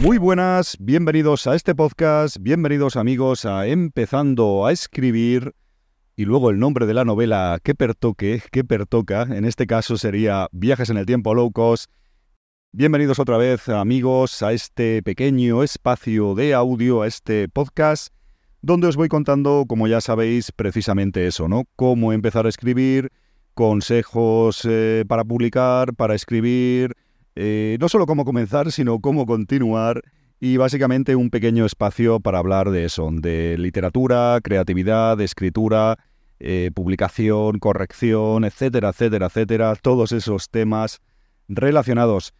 Muy buenas, bienvenidos a este podcast, bienvenidos amigos a Empezando a escribir y luego el nombre de la novela que pertoque, que pertoca, en este caso sería Viajes en el tiempo low cost. Bienvenidos otra vez amigos a este pequeño espacio de audio, a este podcast, donde os voy contando, como ya sabéis, precisamente eso, ¿no? Cómo empezar a escribir, consejos eh, para publicar, para escribir, eh, no solo cómo comenzar, sino cómo continuar y básicamente un pequeño espacio para hablar de eso, de literatura, creatividad, escritura, eh, publicación, corrección, etcétera, etcétera, etcétera, todos esos temas relacionados.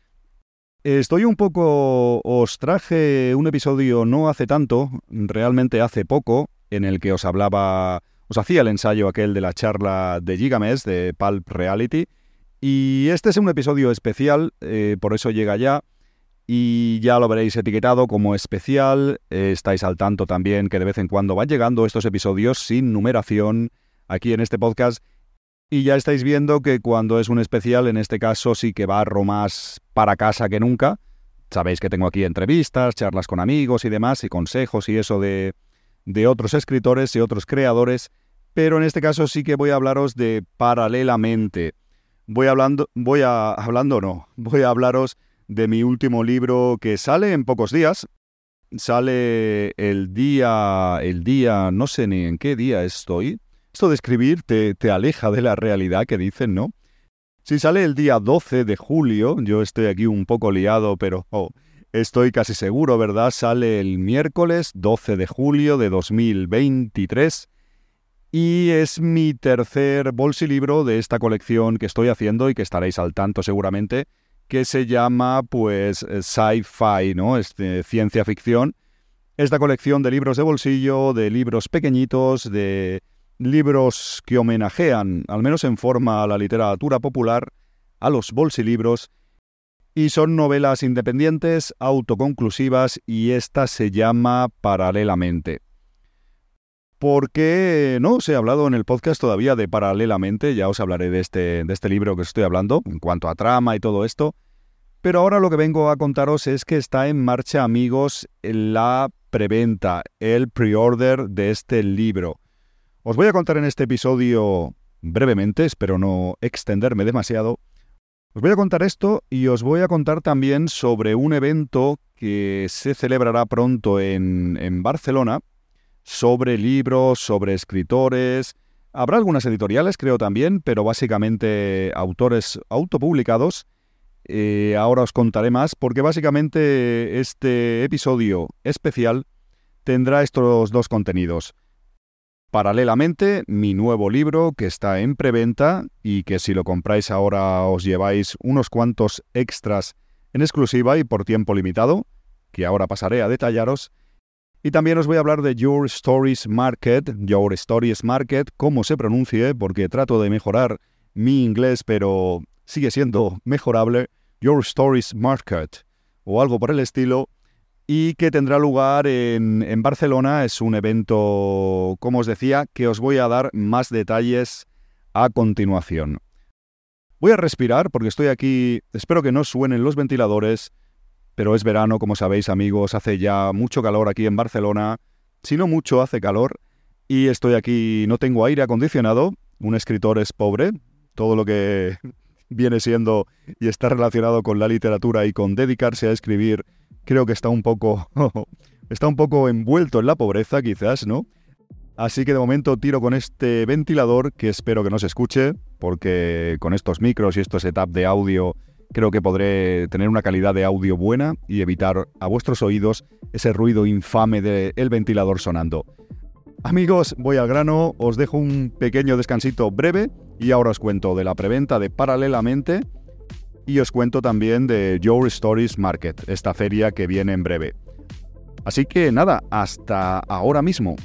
Estoy un poco... os traje un episodio no hace tanto, realmente hace poco, en el que os hablaba, os hacía el ensayo aquel de la charla de Gigamesh, de Pulp Reality, y este es un episodio especial, eh, por eso llega ya. Y ya lo veréis etiquetado como especial. Eh, estáis al tanto también que de vez en cuando van llegando estos episodios sin numeración aquí en este podcast. Y ya estáis viendo que cuando es un especial, en este caso sí que barro más para casa que nunca. Sabéis que tengo aquí entrevistas, charlas con amigos y demás, y consejos y eso de, de otros escritores y otros creadores. Pero en este caso sí que voy a hablaros de paralelamente voy hablando, voy a, hablando no, voy a hablaros de mi último libro que sale en pocos días. Sale el día, el día, no sé ni en qué día estoy. Esto de escribir te, te aleja de la realidad que dicen, ¿no? Si sale el día 12 de julio, yo estoy aquí un poco liado, pero oh, estoy casi seguro, ¿verdad? Sale el miércoles 12 de julio de 2023 y es mi tercer bolsilibro de esta colección que estoy haciendo y que estaréis al tanto seguramente, que se llama pues sci-fi, ¿no? Este, ciencia ficción. Esta colección de libros de bolsillo, de libros pequeñitos, de libros que homenajean, al menos en forma a la literatura popular, a los bolsilibros, y son novelas independientes, autoconclusivas, y esta se llama Paralelamente porque no os he hablado en el podcast todavía de Paralelamente, ya os hablaré de este, de este libro que estoy hablando, en cuanto a trama y todo esto, pero ahora lo que vengo a contaros es que está en marcha, amigos, la preventa, el pre-order de este libro. Os voy a contar en este episodio brevemente, espero no extenderme demasiado. Os voy a contar esto y os voy a contar también sobre un evento que se celebrará pronto en, en Barcelona, sobre libros, sobre escritores. Habrá algunas editoriales, creo también, pero básicamente autores autopublicados. Eh, ahora os contaré más, porque básicamente este episodio especial tendrá estos dos contenidos. Paralelamente, mi nuevo libro que está en preventa y que si lo compráis ahora os lleváis unos cuantos extras en exclusiva y por tiempo limitado, que ahora pasaré a detallaros. Y también os voy a hablar de Your Stories Market, Your Stories Market, cómo se pronuncie, porque trato de mejorar mi inglés, pero sigue siendo mejorable. Your Stories Market, o algo por el estilo, y que tendrá lugar en, en Barcelona. Es un evento, como os decía, que os voy a dar más detalles a continuación. Voy a respirar porque estoy aquí, espero que no suenen los ventiladores pero es verano, como sabéis amigos, hace ya mucho calor aquí en Barcelona, si no mucho hace calor, y estoy aquí, no tengo aire acondicionado, un escritor es pobre, todo lo que viene siendo y está relacionado con la literatura y con dedicarse a escribir, creo que está un poco está un poco envuelto en la pobreza quizás, ¿no? Así que de momento tiro con este ventilador que espero que no se escuche, porque con estos micros y este setup de audio creo que podré tener una calidad de audio buena y evitar a vuestros oídos ese ruido infame del ventilador sonando. Amigos, voy al grano, os dejo un pequeño descansito breve y ahora os cuento de la preventa de Paralelamente y os cuento también de Your Stories Market, esta feria que viene en breve. Así que nada, hasta ahora mismo.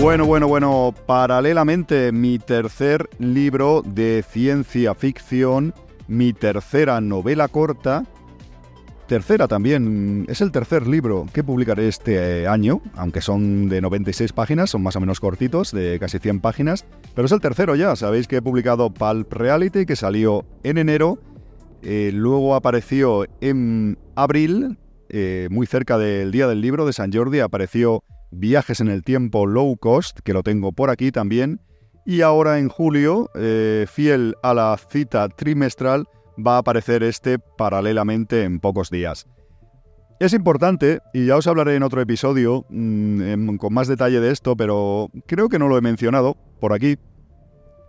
Bueno, bueno, bueno, paralelamente mi tercer libro de ciencia ficción, mi tercera novela corta, tercera también, es el tercer libro que publicaré este año, aunque son de 96 páginas, son más o menos cortitos, de casi 100 páginas, pero es el tercero ya, sabéis que he publicado Pulp Reality, que salió en enero, eh, luego apareció en abril, eh, muy cerca del Día del Libro de San Jordi, apareció Viajes en el Tiempo Low Cost, que lo tengo por aquí también. Y ahora en julio, eh, fiel a la cita trimestral, va a aparecer este paralelamente en pocos días. Es importante, y ya os hablaré en otro episodio mm, con más detalle de esto, pero creo que no lo he mencionado por aquí,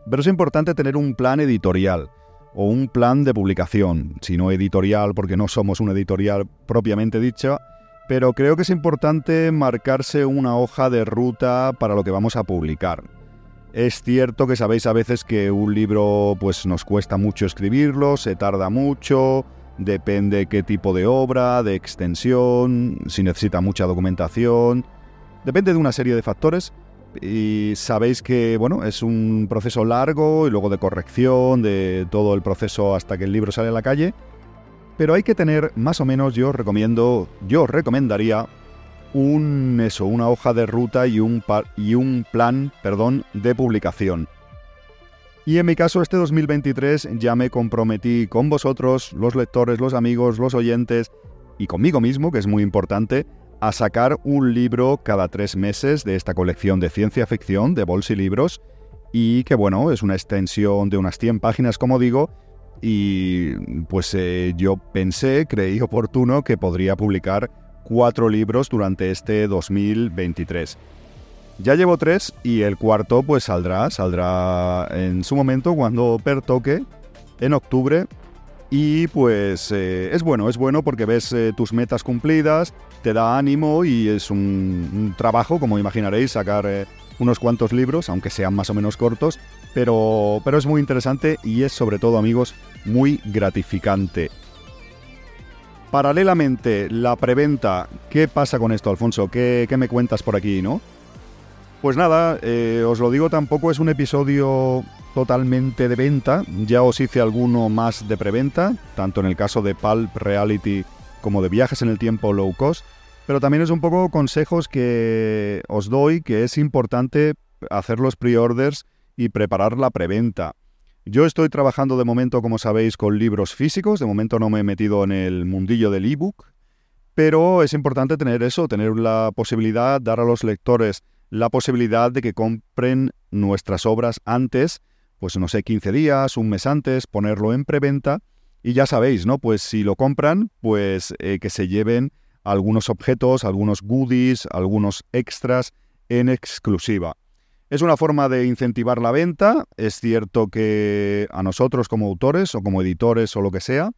pero es importante tener un plan editorial o un plan de publicación, si no editorial porque no somos una editorial propiamente dicha, pero creo que es importante marcarse una hoja de ruta para lo que vamos a publicar. Es cierto que sabéis a veces que un libro pues nos cuesta mucho escribirlo, se tarda mucho, depende qué tipo de obra, de extensión, si necesita mucha documentación, depende de una serie de factores y sabéis que bueno, es un proceso largo y luego de corrección de todo el proceso hasta que el libro sale a la calle pero hay que tener más o menos, yo recomiendo, yo recomendaría un eso, una hoja de ruta y un, y un plan, perdón, de publicación. Y en mi caso este 2023 ya me comprometí con vosotros, los lectores, los amigos, los oyentes y conmigo mismo, que es muy importante, a sacar un libro cada tres meses de esta colección de ciencia ficción de Bols y Libros y que bueno, es una extensión de unas 100 páginas como digo, y pues eh, yo pensé, creí oportuno que podría publicar cuatro libros durante este 2023. Ya llevo tres y el cuarto pues saldrá, saldrá en su momento cuando pertoque, en octubre. Y pues eh, es bueno, es bueno porque ves eh, tus metas cumplidas, te da ánimo y es un, trabajo, como imaginaréis, sacar unos cuantos libros, aunque sean más o menos cortos, pero, pero es muy interesante y es sobre todo, amigos, muy gratificante. Paralelamente, la preventa, ¿qué pasa con esto, Alfonso? ¿Qué, me cuentas por aquí, no? Pues nada, eh, os lo digo, tampoco es un episodio totalmente de venta. Ya os hice alguno más de preventa, tanto en el caso de Pulp Reality como de viajes en el tiempo low cost. Pero también es un poco consejos que os doy, que es importante hacer los pre-orders y preparar la preventa. Yo estoy trabajando de momento, como sabéis, con libros físicos. De momento no me he metido en el mundillo del ebook. Pero es importante tener eso, tener la posibilidad, dar a los lectores la posibilidad de que compren nuestras obras antes, pues no sé, 15 días, un mes antes, ponerlo en preventa. Y ya sabéis, ¿no? Pues si lo compran, pues eh, que se lleven algunos objetos, algunos goodies, algunos extras en exclusiva. Es una forma de incentivar la venta. Es cierto que a nosotros como autores o como editores o lo que sea,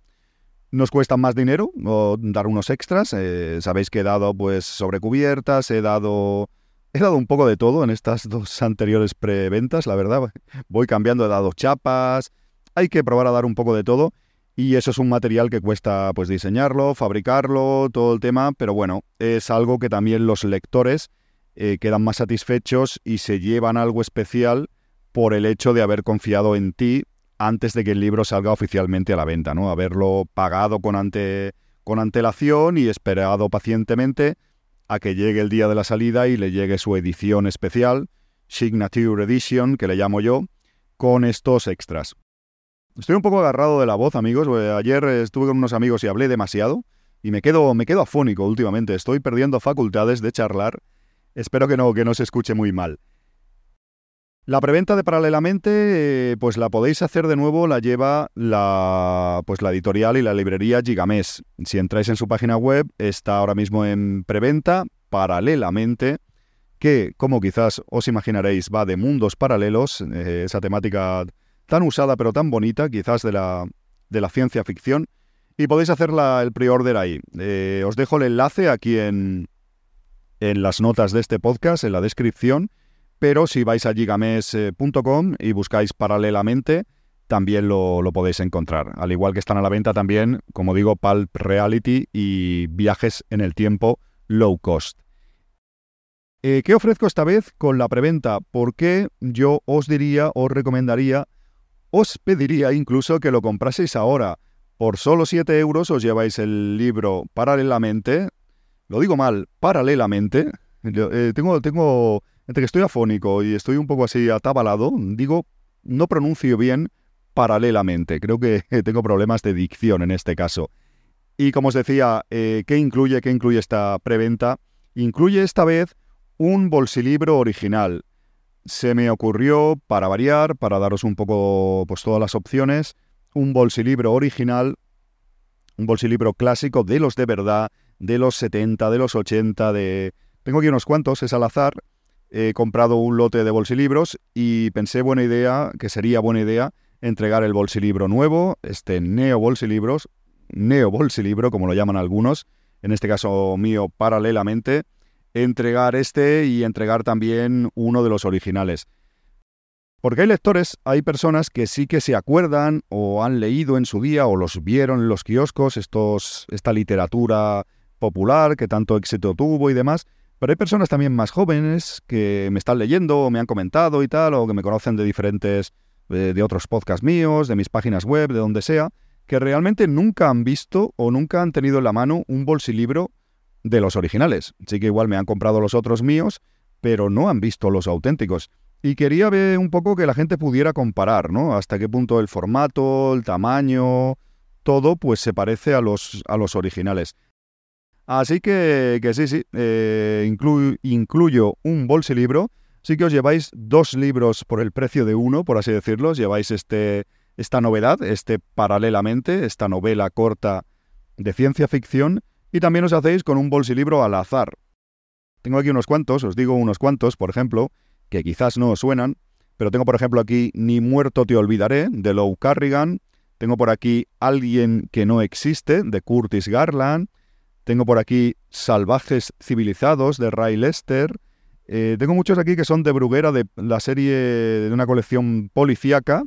nos cuesta más dinero o dar unos extras. Eh, sabéis que he dado pues sobrecubiertas, he dado he dado un poco de todo en estas dos anteriores preventas, la verdad. Voy cambiando, he dado chapas, hay que probar a dar un poco de todo y eso es un material que cuesta pues diseñarlo, fabricarlo, todo el tema, pero bueno, es algo que también los lectores eh, quedan más satisfechos y se llevan algo especial por el hecho de haber confiado en ti antes de que el libro salga oficialmente a la venta, ¿no? Haberlo pagado con, ante, con antelación y esperado pacientemente a que llegue el día de la salida y le llegue su edición especial, Signature Edition, que le llamo yo, con estos extras. Estoy un poco agarrado de la voz, amigos. Ayer estuve con unos amigos y hablé demasiado. y me quedo, me quedo afónico últimamente. Estoy perdiendo facultades de charlar. Espero que no, que no se escuche muy mal. La preventa de Paralelamente, eh, pues la podéis hacer de nuevo, la lleva la, pues la editorial y la librería Gigamés. Si entráis en su página web, está ahora mismo en preventa paralelamente, que, como quizás os imaginaréis, va de mundos paralelos, eh, esa temática tan usada pero tan bonita, quizás de la, de la ciencia ficción, y podéis hacer el pre-order ahí. Eh, os dejo el enlace aquí en, en las notas de este podcast, en la descripción, pero si vais a gigames.com y buscáis paralelamente, también lo, podéis encontrar. Al igual que están a la venta también, como digo, Pulp Reality y viajes en el tiempo low cost. Eh, ¿Qué ofrezco esta vez con la preventa? Porque yo os diría, os recomendaría, os pediría incluso que lo compraseis ahora. Por solo 7 euros os lleváis el libro paralelamente. Lo digo mal, paralelamente. Eh, tengo, tengo entre que estoy afónico y estoy un poco así atabalado, digo, no pronuncio bien paralelamente. Creo que tengo problemas de dicción en este caso. Y como os decía, eh, ¿qué incluye? ¿Qué incluye esta preventa? Incluye esta vez un bolsilibro original. Se me ocurrió, para variar, para daros un poco pues todas las opciones, un bolsilibro original, un bolsilibro clásico de los de verdad, de los 70, de los 80, de... Tengo aquí unos cuantos, es al azar, he comprado un lote de bolsilibros y pensé buena idea, que sería buena idea, entregar el bolsilibro nuevo, este neo bolsilibros, neo bolsilibro, como lo llaman algunos, en este caso mío paralelamente, entregar este y entregar también uno de los originales. Porque hay lectores, hay personas que sí que se acuerdan o han leído en su día o los vieron en los kioscos, estos, esta literatura popular que tanto éxito tuvo y demás, pero hay personas también más jóvenes que me están leyendo o me han comentado y tal, o que me conocen de diferentes, de, otros podcasts míos, de mis páginas web, de donde sea, que realmente nunca han visto o nunca han tenido en la mano un bolsilibro de los originales. Sí que igual me han comprado los otros míos, pero no han visto los auténticos. Y quería ver un poco que la gente pudiera comparar, ¿no? Hasta qué punto el formato, el tamaño, todo pues se parece a los, a los originales. Así que, sí, sí, eh, incluyo un bolsilibro. Sí que os lleváis dos libros por el precio de uno, por así decirlo. lleváis este, esta novedad, este paralelamente, esta novela corta de ciencia ficción. Y también os hacéis con un bolsilibro al azar. Tengo aquí unos cuantos, os digo unos cuantos, por ejemplo, que quizás no os suenan, pero tengo por ejemplo aquí Ni muerto te olvidaré, de Lou Carrigan. Tengo por aquí Alguien que no existe, de Curtis Garland. Tengo por aquí Salvajes Civilizados de Ray Lester. Eh, tengo muchos aquí que son de Bruguera, de la serie de una colección policíaca.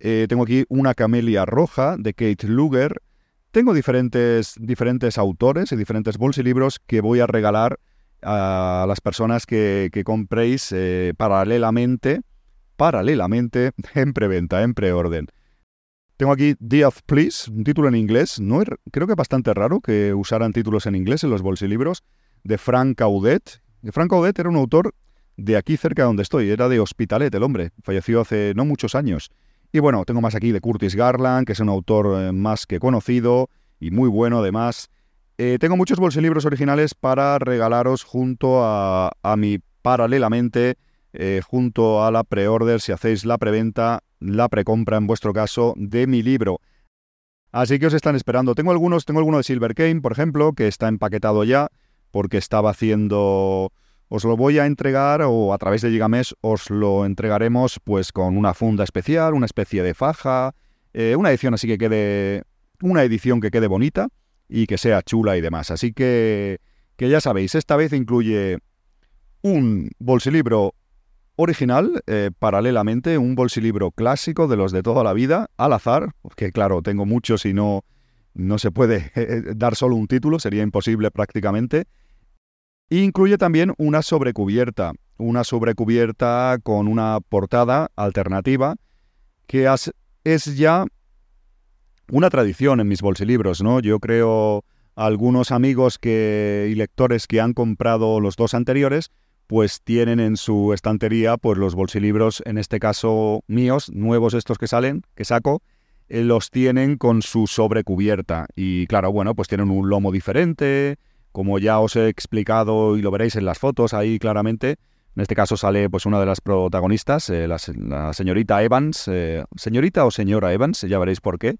Eh, tengo aquí Una Camelia Roja de Kate Luger. Tengo diferentes, diferentes autores y diferentes bolsilibros que voy a regalar a las personas que, compréis eh, paralelamente, paralelamente en preventa, en preorden. Tengo aquí The of Please, un título en inglés. No creo que es bastante raro que usaran títulos en inglés en los bolsilibros, de Frank Caudet. Frank Caudet era un autor de aquí cerca de donde estoy, era de Hospitalet el hombre, falleció hace no muchos años. Y bueno, tengo más aquí de Curtis Garland, que es un autor eh, más que conocido y muy bueno además. Eh, tengo muchos bolsilibros originales para regalaros junto a, a mi paralelamente, eh, junto a la preorder, si hacéis la preventa la precompra en vuestro caso de mi libro. Así que os están esperando. Tengo algunos, tengo alguno de Silver Cane, por ejemplo, que está empaquetado ya, porque estaba haciendo. Os lo voy a entregar o a través de Gigamesh os lo entregaremos pues con una funda especial, una especie de faja, eh, una edición así que quede. Una edición que quede bonita y que sea chula y demás. Así que, que ya sabéis, esta vez incluye un bolsilibro original, eh, paralelamente, un bolsilibro clásico de los de toda la vida, al azar, porque claro, tengo muchos y no, no se puede eh, dar solo un título, sería imposible prácticamente. incluye también una sobrecubierta, una sobrecubierta con una portada alternativa, que es ya una tradición en mis bolsilibros, ¿no? Yo creo algunos amigos que, y lectores que han comprado los dos anteriores, pues tienen en su estantería pues los bolsilibros, en este caso míos, nuevos estos que salen, que saco, eh, los tienen con su sobrecubierta. Y claro, bueno, pues tienen un lomo diferente, como ya os he explicado y lo veréis en las fotos ahí claramente. En este caso sale pues una de las protagonistas, eh, la, señorita Evans, eh, señorita o señora Evans, ya veréis por qué,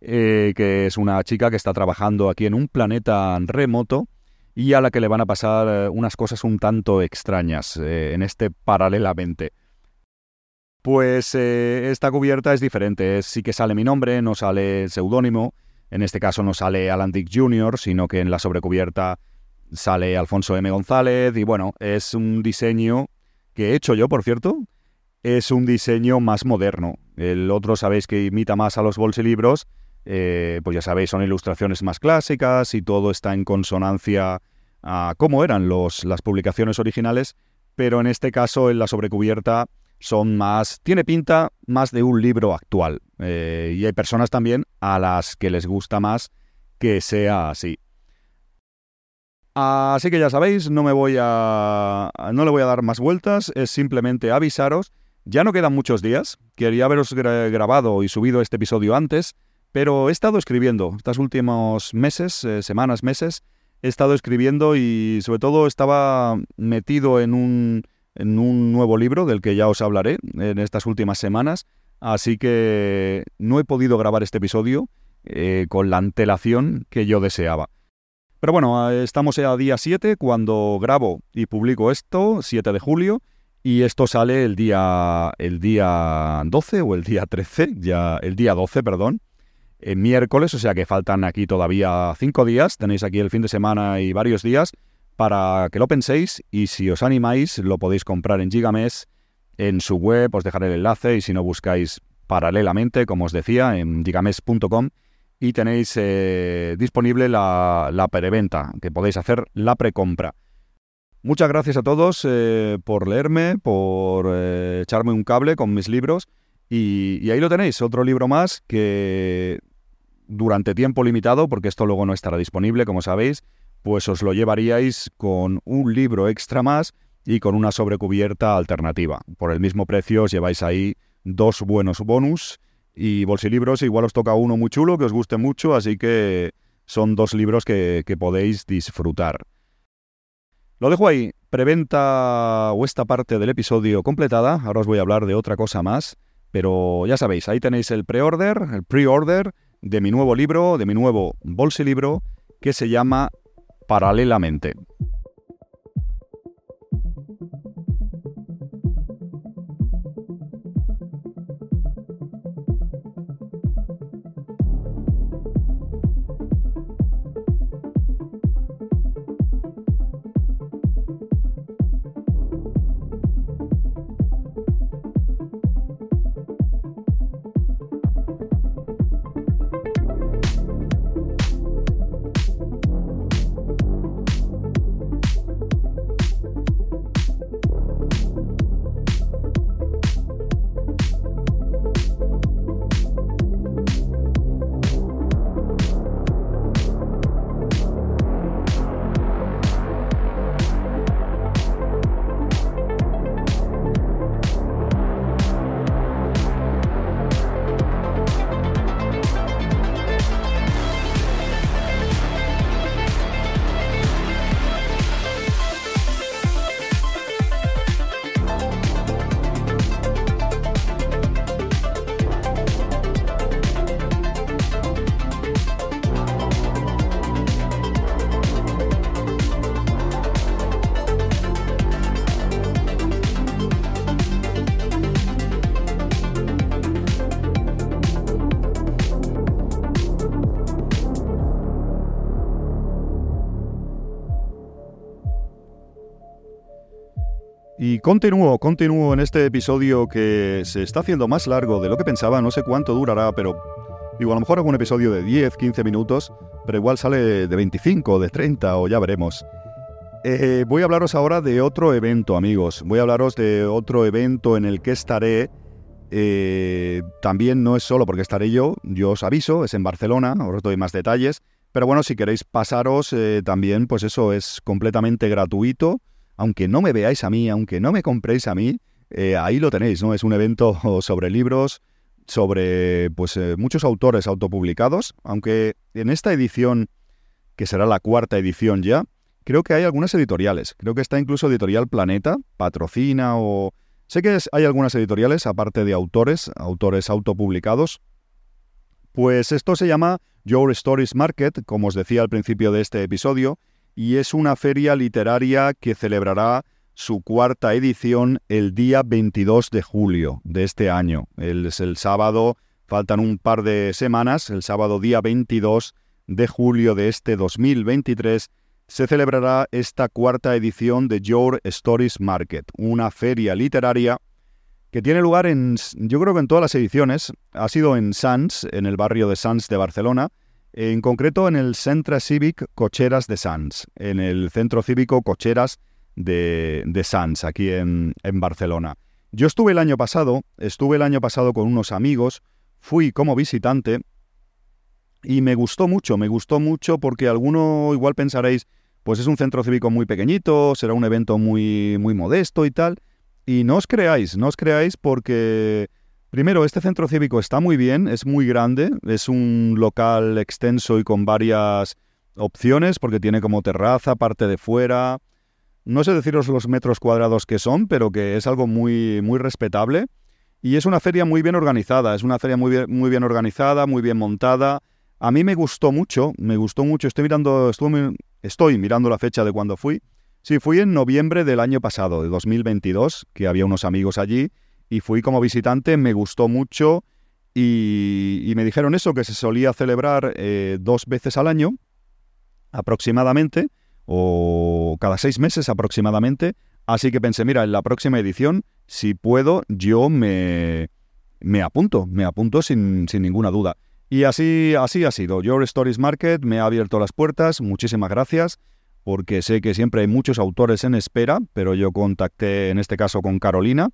que es una chica que está trabajando aquí en un planeta remoto y a la que le van a pasar unas cosas un tanto extrañas en este paralelamente. Pues eh, esta cubierta es diferente, sí que sale mi nombre, no sale seudónimo, en este caso no sale Alan Dick Jr., sino que en la sobrecubierta sale Alfonso M. González y bueno, es un diseño que he hecho yo, por cierto, es un diseño más moderno. El otro sabéis que imita más a los bolsilibros, eh, pues ya sabéis, son ilustraciones más clásicas y todo está en consonancia a cómo eran las publicaciones originales, pero en este caso en la sobrecubierta son más, tiene pinta más de un libro actual. Eh, y hay personas también a las que les gusta más que sea así. Así que ya sabéis, no me voy a. no le voy a dar más vueltas, es simplemente avisaros. Ya no quedan muchos días. Quería haberos grabado y subido este episodio antes, pero he estado escribiendo. Estos últimos meses, eh, semanas, meses, he estado escribiendo y sobre todo estaba metido en un nuevo libro del que ya os hablaré en estas últimas semanas, así que no he podido grabar este episodio eh, con la antelación que yo deseaba. Pero bueno, estamos a día 7 cuando grabo y publico esto, 7 de julio, y esto sale el día, el día 12 o el día 13, ya el día 12, perdón, el miércoles, o sea que faltan aquí todavía 5 días, tenéis aquí el fin de semana y varios días, para que lo penséis y si os animáis lo podéis comprar en Gigames, en su web, os dejaré el enlace y si no buscáis paralelamente, como os decía, en gigames.com y tenéis eh, disponible la, la, preventa, que podéis hacer la precompra. Muchas gracias a todos eh, por leerme, por eh, echarme un cable con mis libros y ahí lo tenéis, otro libro más que durante tiempo limitado, porque esto luego no estará disponible, como sabéis, pues os lo llevaríais con un libro extra más y con una sobrecubierta alternativa. Por el mismo precio os lleváis ahí dos buenos bonus y bolsilibros igual os toca uno muy chulo que os guste mucho, así que son dos libros que, que podéis disfrutar. Lo dejo ahí, preventa o esta parte del episodio completada, ahora os voy a hablar de otra cosa más, pero ya sabéis, ahí tenéis el pre-order, el pre-order de mi nuevo libro, de mi nuevo bolsilibro, que se llama paralelamente. Continúo, continúo en este episodio que se está haciendo más largo de lo que pensaba, no sé cuánto durará, pero digo, a lo mejor algún episodio de 10, 15 minutos, pero igual sale de 25, de 30 o ya veremos. Eh, voy a hablaros ahora de otro evento, amigos. Voy a hablaros de otro evento en el que estaré. Eh, también no es solo porque estaré yo, yo os aviso, es en Barcelona, os doy más detalles. Pero bueno, si queréis pasaros, eh, también, pues eso es completamente gratuito aunque no me veáis a mí, aunque no me compréis a mí, eh, ahí lo tenéis, ¿no? Es un evento sobre libros sobre pues, eh, muchos autores autopublicados, aunque en esta edición, que será la cuarta edición ya, creo que hay algunas editoriales. Creo que está incluso Editorial Planeta, patrocina o... Sé que hay algunas editoriales, aparte de autores, autores autopublicados. Pues esto se llama Your Stories Market, como os decía al principio de este episodio, y es una feria literaria que celebrará su cuarta edición el día 22 de julio de este año. es el sábado, faltan un par de semanas, el sábado día 22 de julio de este 2023 se celebrará esta cuarta edición de Your Stories Market, una feria literaria que tiene lugar en, yo creo que en todas las ediciones, ha sido en Sants, en el barrio de Sants de Barcelona, en concreto en el Centre Cívic Cocheras de Sants, en el Centro Cívico Cocheras de, de aquí en, en Barcelona. Yo estuve el año pasado, estuve el año pasado con unos amigos, fui como visitante y me gustó mucho, me gustó mucho porque alguno igual pensaréis, pues es un centro cívico muy pequeñito, será un evento muy, muy modesto y tal. Y no os creáis, no os creáis porque Primero, este centro cívico está muy bien, es muy grande, es un local extenso y con varias opciones, porque tiene como terraza, parte de fuera. No sé deciros los metros cuadrados que son, pero que es algo muy, muy respetable. Y es una feria muy bien organizada, es una feria muy bien, muy bien organizada, muy bien montada. A mí me gustó mucho, me gustó mucho. Estoy mirando, estoy mirando la fecha de cuando fui. Sí, fui en noviembre del año pasado, de 2022, que había unos amigos allí y fui como visitante, me gustó mucho y, me dijeron eso, que se solía celebrar eh, dos veces al año aproximadamente, o cada seis meses aproximadamente, así que pensé, mira, en la próxima edición, si puedo, yo me, me apunto, me apunto sin, sin ninguna duda. Y así, así ha sido. Your Stories Market me ha abierto las puertas, muchísimas gracias porque sé que siempre hay muchos autores en espera, pero yo contacté en este caso con Carolina,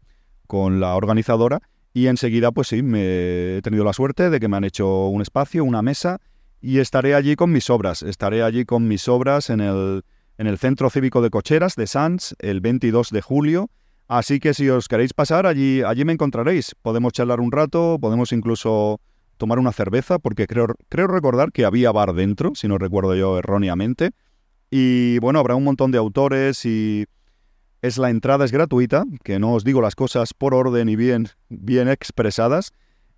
con la organizadora y enseguida pues sí, me he tenido la suerte de que me han hecho un espacio, una mesa y estaré allí con mis obras, estaré allí con mis obras en el, en el Centro Cívico de Cocheras de Sanz el 22 de julio. Así que si os queréis pasar, allí, allí me encontraréis. Podemos charlar un rato, podemos incluso tomar una cerveza, porque creo, creo recordar que había bar dentro, si no recuerdo yo erróneamente. Y bueno, habrá un montón de autores y es la entrada es gratuita, que no os digo las cosas por orden y bien, bien expresadas.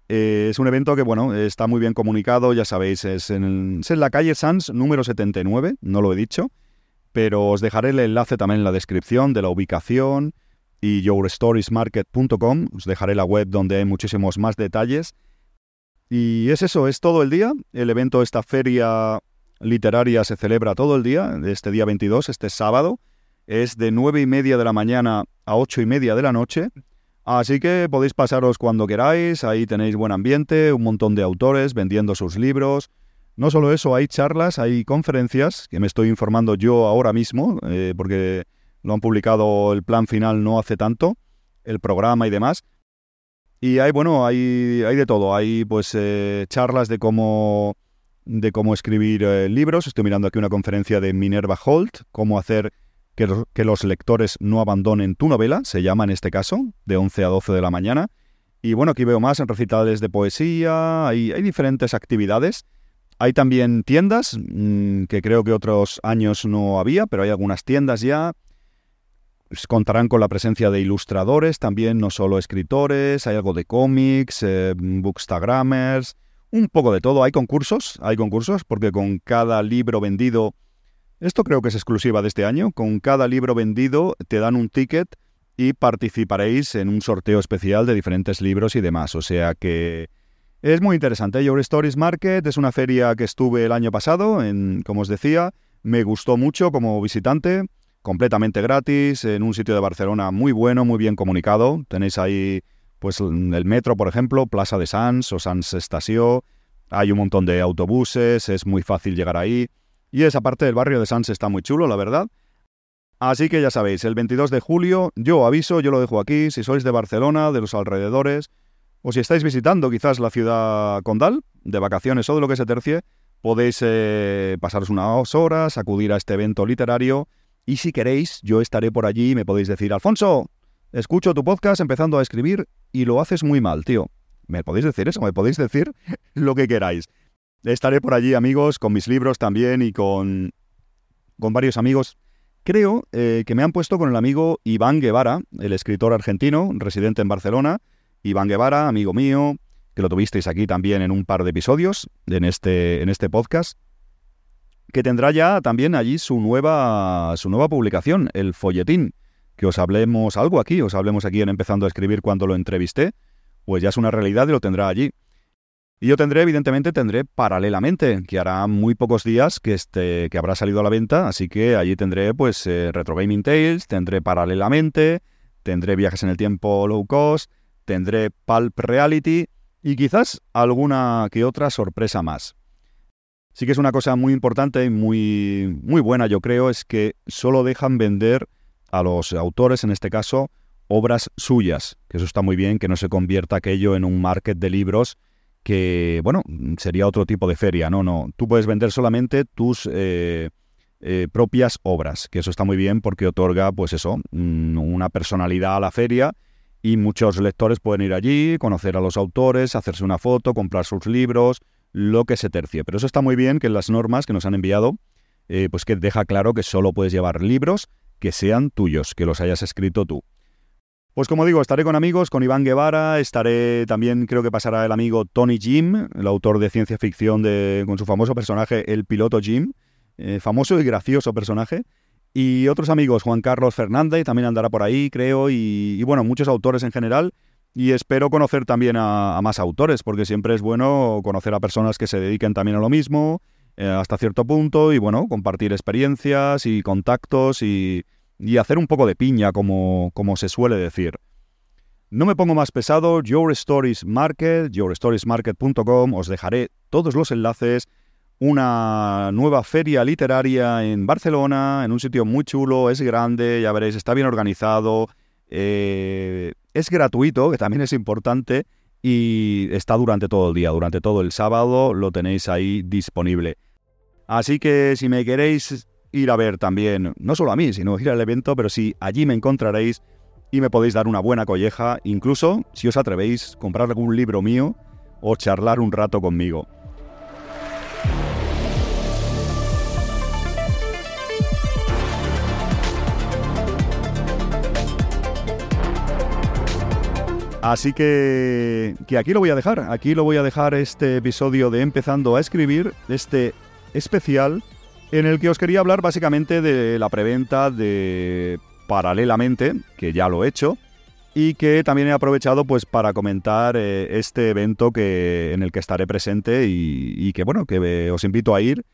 Eh, es un evento que, bueno, está muy bien comunicado, ya sabéis, es en, la calle Sans número 79, no lo he dicho, pero os dejaré el enlace también en la descripción de la ubicación y yourstoriesmarket.com, os dejaré la web donde hay muchísimos más detalles. Y es eso, es todo el día. El evento, esta feria literaria se celebra todo el día, este día 22, este sábado es de nueve y media de la mañana a ocho y media de la noche. Así que podéis pasaros cuando queráis, ahí tenéis buen ambiente, un montón de autores vendiendo sus libros. No solo eso, hay charlas, hay conferencias, que me estoy informando yo ahora mismo, eh, porque lo han publicado el plan final no hace tanto, el programa y demás. Y hay, bueno, hay, hay de todo, hay pues eh, charlas de cómo, de cómo escribir eh, libros. Estoy mirando aquí una conferencia de Minerva Holt, cómo hacer que, los lectores no abandonen tu novela, se llama en este caso, de 11 a 12 de la mañana. Y bueno, aquí veo más en recitales de poesía, hay, hay diferentes actividades. Hay también tiendas, mm, que creo que otros años no había, pero hay algunas tiendas ya. Contarán con la presencia de ilustradores, también no solo escritores, hay algo de cómics, eh, bookstagrammers, un poco de todo. Hay concursos, hay concursos, porque con cada libro vendido esto creo que es exclusiva de este año. Con cada libro vendido te dan un ticket y participaréis en un sorteo especial de diferentes libros y demás. O sea que es muy interesante. Your Stories Market es una feria que estuve el año pasado, en, como os decía, me gustó mucho como visitante, completamente gratis, en un sitio de Barcelona muy bueno, muy bien comunicado. Tenéis ahí pues el metro, por ejemplo, Plaza de Sans o Sans Estación. Hay un montón de autobuses, es muy fácil llegar ahí. Y esa parte del barrio de Sans está muy chulo, la verdad. Así que ya sabéis, el 22 de julio, yo aviso, yo lo dejo aquí, si sois de Barcelona, de los alrededores, o si estáis visitando quizás la ciudad condal, de vacaciones o de lo que se tercie, podéis eh, pasaros unas horas, acudir a este evento literario, y si queréis, yo estaré por allí y me podéis decir, Alfonso, escucho tu podcast empezando a escribir y lo haces muy mal, tío. me podéis decir eso, me podéis decir lo que queráis. Estaré por allí, amigos, con mis libros también y con, con varios amigos. Creo eh, que me han puesto con el amigo Iván Guevara, el escritor argentino, residente en Barcelona. Iván Guevara, amigo mío, que lo tuvisteis aquí también en un par de episodios en este, en este podcast, que tendrá ya también allí su nueva, su nueva publicación, el folletín, que os hablemos algo aquí, os hablemos aquí en empezando a escribir cuando lo entrevisté, pues ya es una realidad y lo tendrá allí. Y yo tendré, evidentemente, tendré paralelamente, que hará muy pocos días que, este, que habrá salido a la venta, así que allí tendré pues eh, Retro Gaming Tales, tendré paralelamente, tendré viajes en el tiempo low cost, tendré Pulp Reality y quizás alguna que otra sorpresa más. Sí que es una cosa muy importante y muy, muy buena, yo creo, es que solo dejan vender a los autores, en este caso, obras suyas, que eso está muy bien, que no se convierta aquello en un market de libros que, bueno, sería otro tipo de feria, no, no, tú puedes vender solamente tus eh, eh, propias obras, que eso está muy bien porque otorga, pues eso, mm, una personalidad a la feria y muchos lectores pueden ir allí, conocer a los autores, hacerse una foto, comprar sus libros, lo que se tercie. Pero eso está muy bien que en las normas que nos han enviado, eh, pues que deja claro que solo puedes llevar libros que sean tuyos, que los hayas escrito tú. Pues como digo, estaré con amigos, con Iván Guevara, estaré también, creo que pasará el amigo Tony Jim, el autor de ciencia ficción de, con su famoso personaje, el piloto Jim, eh, famoso y gracioso personaje. Y otros amigos, Juan Carlos Fernández también andará por ahí, creo, y, bueno, muchos autores en general. Y espero conocer también a, más autores, porque siempre es bueno conocer a personas que se dediquen también a lo mismo, eh, hasta cierto punto, y bueno, compartir experiencias y contactos y, y hacer un poco de piña, como, como se suele decir. No me pongo más pesado, Your Stories Market, yourstoriesmarket.com, os dejaré todos los enlaces una nueva feria literaria en Barcelona, en un sitio muy chulo, es grande, ya veréis, está bien organizado, eh, es gratuito, que también es importante, y está durante todo el día, durante todo el sábado lo tenéis ahí disponible. Así que si me queréis ir a ver también, no solo a mí, sino ir al evento, pero sí, allí me encontraréis y me podéis dar una buena colleja, incluso si os atrevéis, comprar algún libro mío o charlar un rato conmigo. Así que, que aquí lo voy a dejar, aquí lo voy a dejar este episodio de Empezando a Escribir, este especial, en el que os quería hablar básicamente de la preventa de Paralelamente, que ya lo he hecho, y que también he aprovechado pues para comentar eh, este evento que, en el que estaré presente y, que bueno, que os invito a ir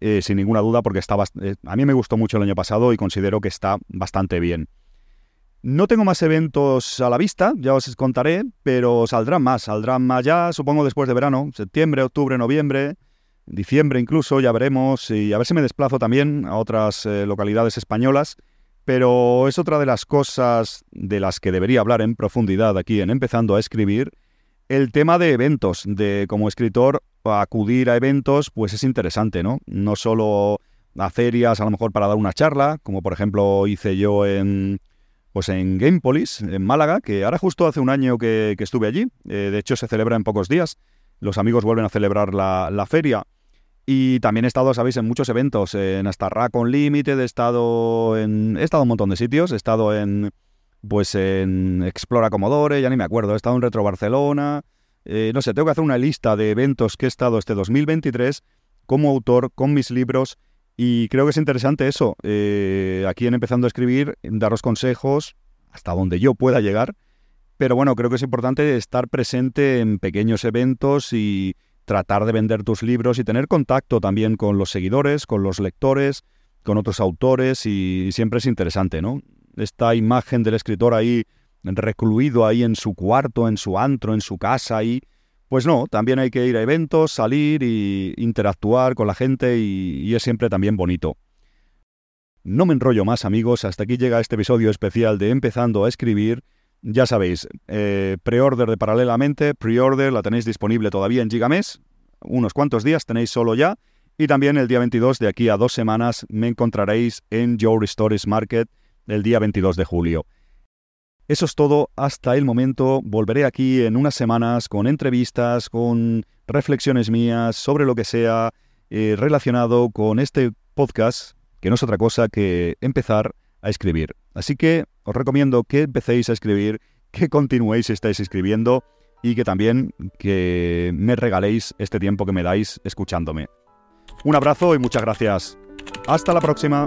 eh, sin ninguna duda porque está eh, a mí me gustó mucho el año pasado y considero que está bastante bien. No tengo más eventos a la vista, ya os contaré, pero saldrán más, saldrán más ya, supongo después de verano, septiembre, octubre, noviembre, diciembre incluso, ya veremos, y a ver si me desplazo también a otras eh, localidades españolas, pero es otra de las cosas de las que debería hablar en profundidad aquí en Empezando a Escribir, el tema de eventos, de como escritor acudir a eventos, pues es interesante, ¿no? No solo a ferias, a lo mejor para dar una charla, como por ejemplo hice yo en pues en Gamepolis, en Málaga, que ahora justo hace un año que, estuve allí. Eh, de hecho, se celebra en pocos días. Los amigos vuelven a celebrar la, feria. Y también he estado, sabéis, en muchos eventos. En hasta Racon Limited, he estado en. He estado en un montón de sitios. He estado en. Pues en Explora Commodore, ya ni me acuerdo. He estado en Retro Barcelona. Eh, no sé, tengo que hacer una lista de eventos que he estado este 2023 como autor, con mis libros y creo que es interesante eso, eh, aquí en Empezando a Escribir, daros consejos hasta donde yo pueda llegar, pero bueno, creo que es importante estar presente en pequeños eventos y tratar de vender tus libros y tener contacto también con los seguidores, con los lectores, con otros autores y siempre es interesante, ¿no? Esta imagen del escritor ahí recluido ahí en su cuarto, en su antro, en su casa ahí, pues no, también hay que ir a eventos, salir y interactuar con la gente y, es siempre también bonito. No me enrollo más amigos, hasta aquí llega este episodio especial de Empezando a Escribir. Ya sabéis, eh, pre-order de Paralelamente, pre-order la tenéis disponible todavía en Gigames, unos cuantos días tenéis solo ya, y también el día 22 de aquí a dos semanas me encontraréis en Your Stories Market el día 22 de julio. Eso es todo hasta el momento. Volveré aquí en unas semanas con entrevistas, con reflexiones mías sobre lo que sea eh, relacionado con este podcast, que no es otra cosa que empezar a escribir. Así que os recomiendo que empecéis a escribir, que continuéis si estáis escribiendo y que también que me regaléis este tiempo que me dais escuchándome. Un abrazo y muchas gracias. Hasta la próxima.